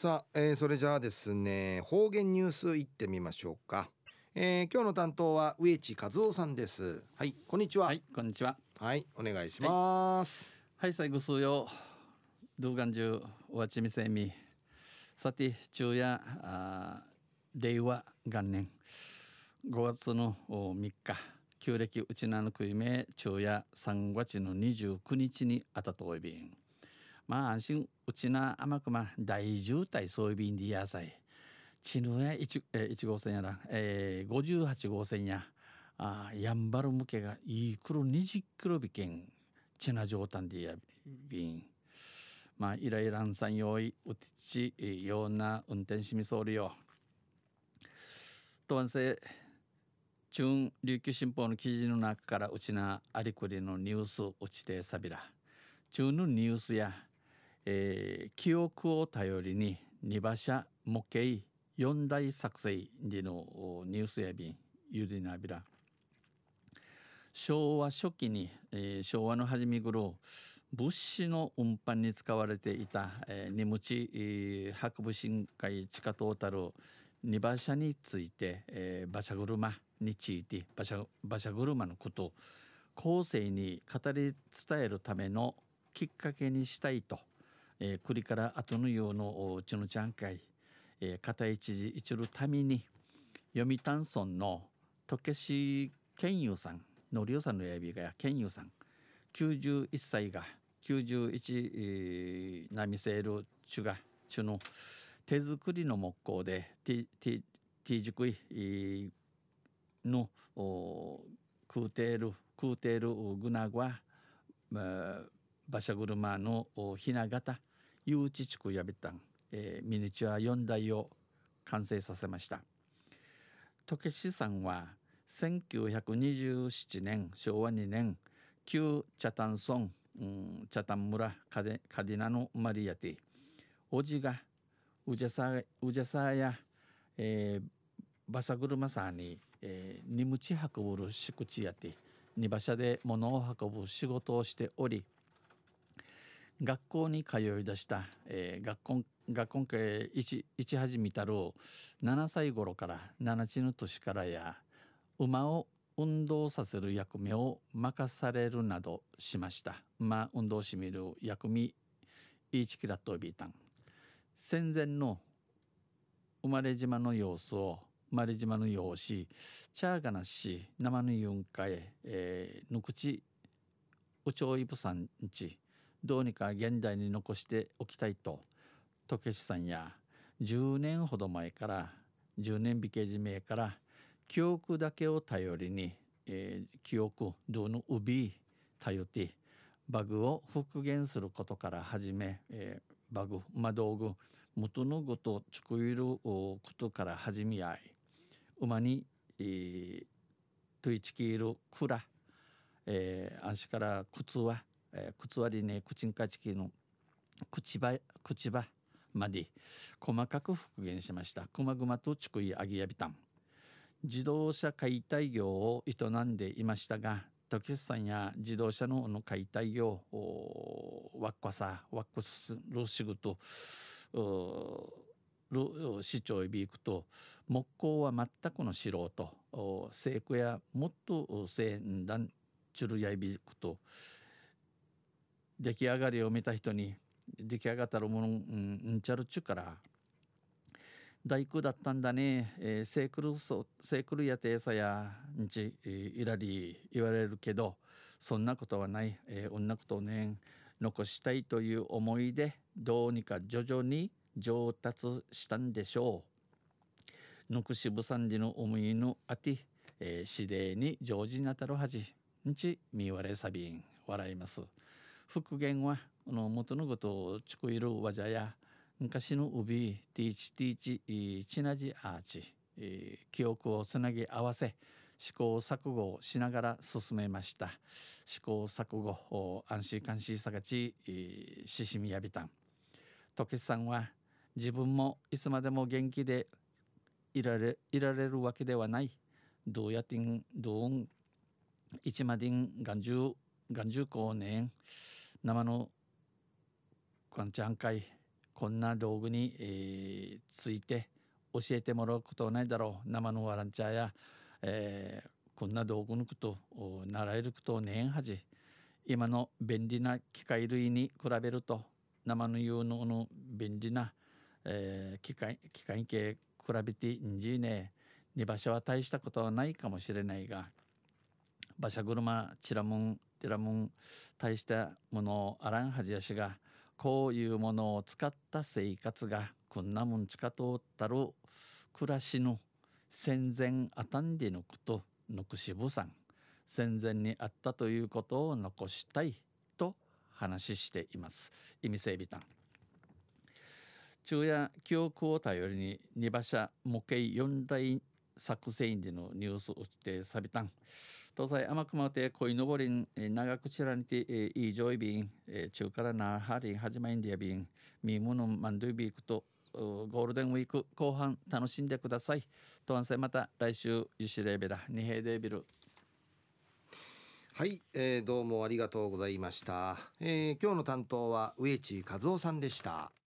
さあ、えー、それじゃあですね方言ニュースいってみましょうか、えー、今日の担当は植地和夫さんです。はいこんにちは。はいこんにちは。はいお願いします。はい最後数曜動画中おわちみせみ。さて昼夜あ令和元年。5月の3日。旧暦うちなのくいめ昼夜3月の29日にあたとおいびんまあ安心うちな甘くま大渋滞そういう便でやさいちぬや 1, え1号線やら、えー、58号線や。あやんばる向けがいいくる20キロびけんちな状態でやびん。まあイライランさん用意うちちような運転しみそうりよ。とわんせ中琉球新報の記事の中からうちなありくりのニュースうちてさびら中のニュースやえー、記憶を頼りに二馬車模型四大作成でのニュースやびんゆりなびら。昭和初期に、えー、昭和の初め頃物資の運搬に使われていた、えー、荷物、えー、博物深海地下トータル二馬車について、えー、馬車車について馬車馬車車のこと後世に語り伝えるためのきっかけにしたいとえー、栗から後のようのちのちゃん会、えー、片一時一るために読谷村の時し健優さんのりおさんのやびがや健優さん。91歳が91、えー、なみせるちゅがちゅの手作りの木工で T, T, T 熟い、えー、の空挺る空挺るぐなぐわ馬車車のひな形誘致地区やびたん、えー、ミニチュア4台を完成させました時志さんは1927年昭和2年旧茶炭村、うん、茶炭村カデカディナのマリアティおじがうじゃさうじゃさや、えー、バサグルマサに、えー、荷物運ぶる敷地やて荷馬車で物を運ぶ仕事をしており学校に通い出した、えー、学校学校系一一始めたる7歳頃から7ちの年からや馬を運動させる役目を任されるなどしました。馬運動しみる役目イーチキラットビータン戦前の生まれ島の様子を生まれ島の様子チャーガナシ生のユンカへ、えー、ぬくちうちょいぶさんちどうにか現代に残しておきたいと時しさんや10年ほど前から10年美形寺名から記憶だけを頼りに、えー、記憶どのうび頼ってバグを復元することから始め、えー、バグ魔道具元のごと作ることから始め合い馬に、えー、トイチキールクラ、えー、足から靴はえー、靴割りね口んかちきの口ば口ばまで細かく復元しました。くまぐまとちくいあぎやびたん。自動車解体業を営んでいましたが時さんや自動車のの解体業わっこさわっこする仕事る市長へび行くと木工は全くの素人成功やもっとせんだんちゅるやいびくと出来上がりを見た人に出来上がったるものうんちゃるっちゅうから大工だったんだね、えー、セークルそセークルやてさやんち、えー、いらり言われるけどそんなことはない、えー、こんなことをね残したいという思いでどうにか徐々に上達したんでしょう。ぬくしぶさんでの思いのあて、えー、次第に上手になたるはじんちみわれさびん笑います。復元はの元のことをちくいるわじゃや昔の帯ティーチティーチチナジアーチ記憶をつなぎ合わせ試行錯誤をしながら進めました。試行錯誤安心監視さがちししみやびたん。時さんは自分もいつまでも元気でいられいられるわけではない。どうやってんどうん一までん眼中眼中高年生のこんちゃんかいこんな道具に、えー、ついて教えてもらうことはないだろう。生のワランチャーや、えー、こんな道具のことを習えることをねんはじ今の便利な機械類に比べると生の有能の便利な、えー、機械機械系比べてんじいね。に場所は大したことはないかもしれないが馬車車チラムンテラムン大したものをあらんはじやしがこういうものを使った生活がこんなもんちかとったる暮らしの戦前あたんでのことのくしぶさん。戦前にあったということを残したいと話しています。意味整備団昼夜記憶を頼りに二馬車模型四大作戦でのニュースをしてサビタン東西天熊て恋のぼりん長くちらにていい上位便中からなはり始まりんでや便みものマンドゥビークとゴールデンウィーク後半楽しんでください。とわんせまた来週ユシレーベラ二平デービル。はい、えー、どうもありがとうございました、えー、今日の担当は植地和夫さんでした。